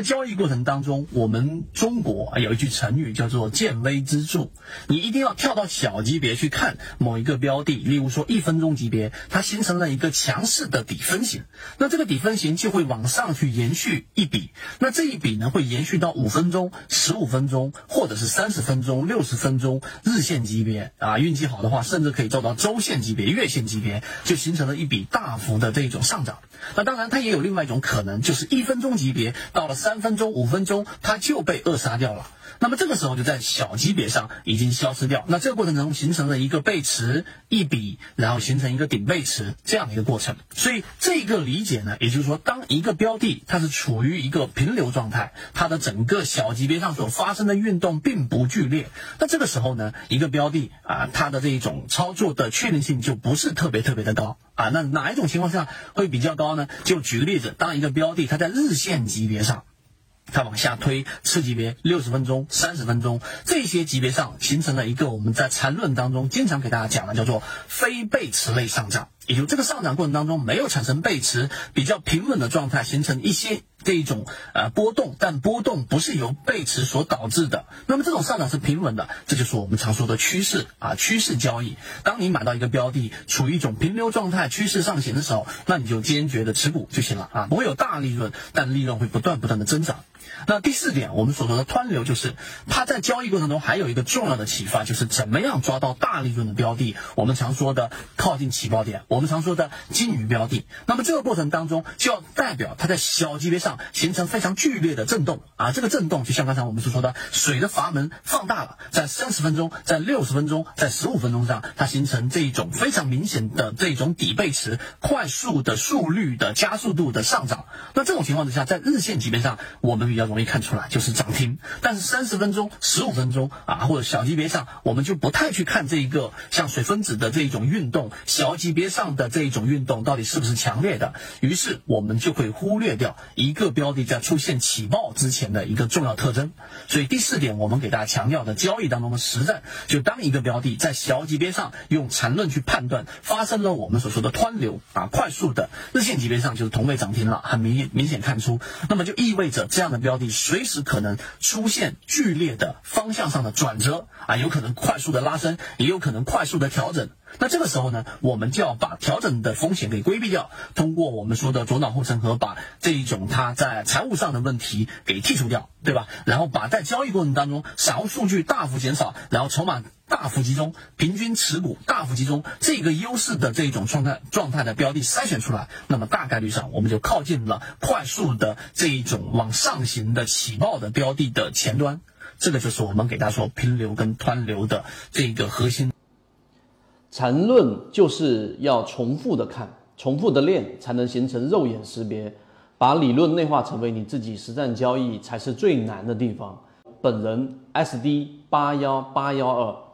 在交易过程当中，我们中国有一句成语叫做“见微知著”，你一定要跳到小级别去看某一个标的，例如说一分钟级别，它形成了一个强势的底分型，那这个底分型就会往上去延续一笔，那这一笔呢会延续到五分钟、十五分钟，或者是三十分钟、六十分钟日线级别啊，运气好的话，甚至可以做到周线级别、月线级别，就形成了一笔大幅的这种上涨。那当然，它也有另外一种可能，就是一分钟级别到了三三分钟、五分钟，它就被扼杀掉了。那么这个时候就在小级别上已经消失掉。那这个过程中形成了一个背驰一笔，然后形成一个顶背驰这样的一个过程。所以这个理解呢，也就是说，当一个标的它是处于一个平流状态，它的整个小级别上所发生的运动并不剧烈，那这个时候呢，一个标的啊，它的这一种操作的确定性就不是特别特别的高啊。那哪一种情况下会比较高呢？就举个例子，当一个标的它在日线级别上。它往下推次级别六十分钟、三十分钟这些级别上形成了一个我们在缠论当中经常给大家讲的叫做非背驰类上涨，也就这个上涨过程当中没有产生背驰，比较平稳的状态，形成一些这一种呃波动，但波动不是由背驰所导致的。那么这种上涨是平稳的，这就是我们常说的趋势啊，趋势交易。当你买到一个标的处于一种平流状态、趋势上行的时候，那你就坚决的持股就行了啊，不会有大利润，但利润会不断不断的增长。那第四点，我们所说的湍流，就是它在交易过程中还有一个重要的启发，就是怎么样抓到大利润的标的。我们常说的靠近起爆点，我们常说的金鱼标的。那么这个过程当中，就要代表它在小级别上形成非常剧烈的震动啊，这个震动就像刚才我们所说的水的阀门放大了，在三十分钟、在六十分钟、在十五分钟上，它形成这一种非常明显的这种底背驰，快速的速率的加速度的上涨。那这种情况之下，在日线级别上，我们比较容易看出来就是涨停，但是三十分钟、十五分钟啊，或者小级别上，我们就不太去看这一个像水分子的这一种运动，小级别上的这一种运动到底是不是强烈的？于是我们就会忽略掉一个标的在出现起爆之前的一个重要特征。所以第四点，我们给大家强调的交易当中的实战，就当一个标的在小级别上用缠论去判断发生了我们所说的湍流啊，快速的日线级别上就是同位涨停了，很明明显看出，那么就意味着这样的标的。随时可能出现剧烈的方向上的转折啊，有可能快速的拉升，也有可能快速的调整。那这个时候呢，我们就要把调整的风险给规避掉，通过我们说的左脑护城河，把这一种它在财务上的问题给剔除掉，对吧？然后把在交易过程当中散户数据大幅减少，然后筹码大幅集中，平均持股大幅集中，这个优势的这一种状态状态的标的筛选出来，那么大概率上我们就靠近了快速的这一种往上行的起爆的标的的前端。这个就是我们给大家说平流跟湍流的这个核心。缠论就是要重复的看，重复的练，才能形成肉眼识别。把理论内化成为你自己实战交易，才是最难的地方。本人 SD 八幺八幺二。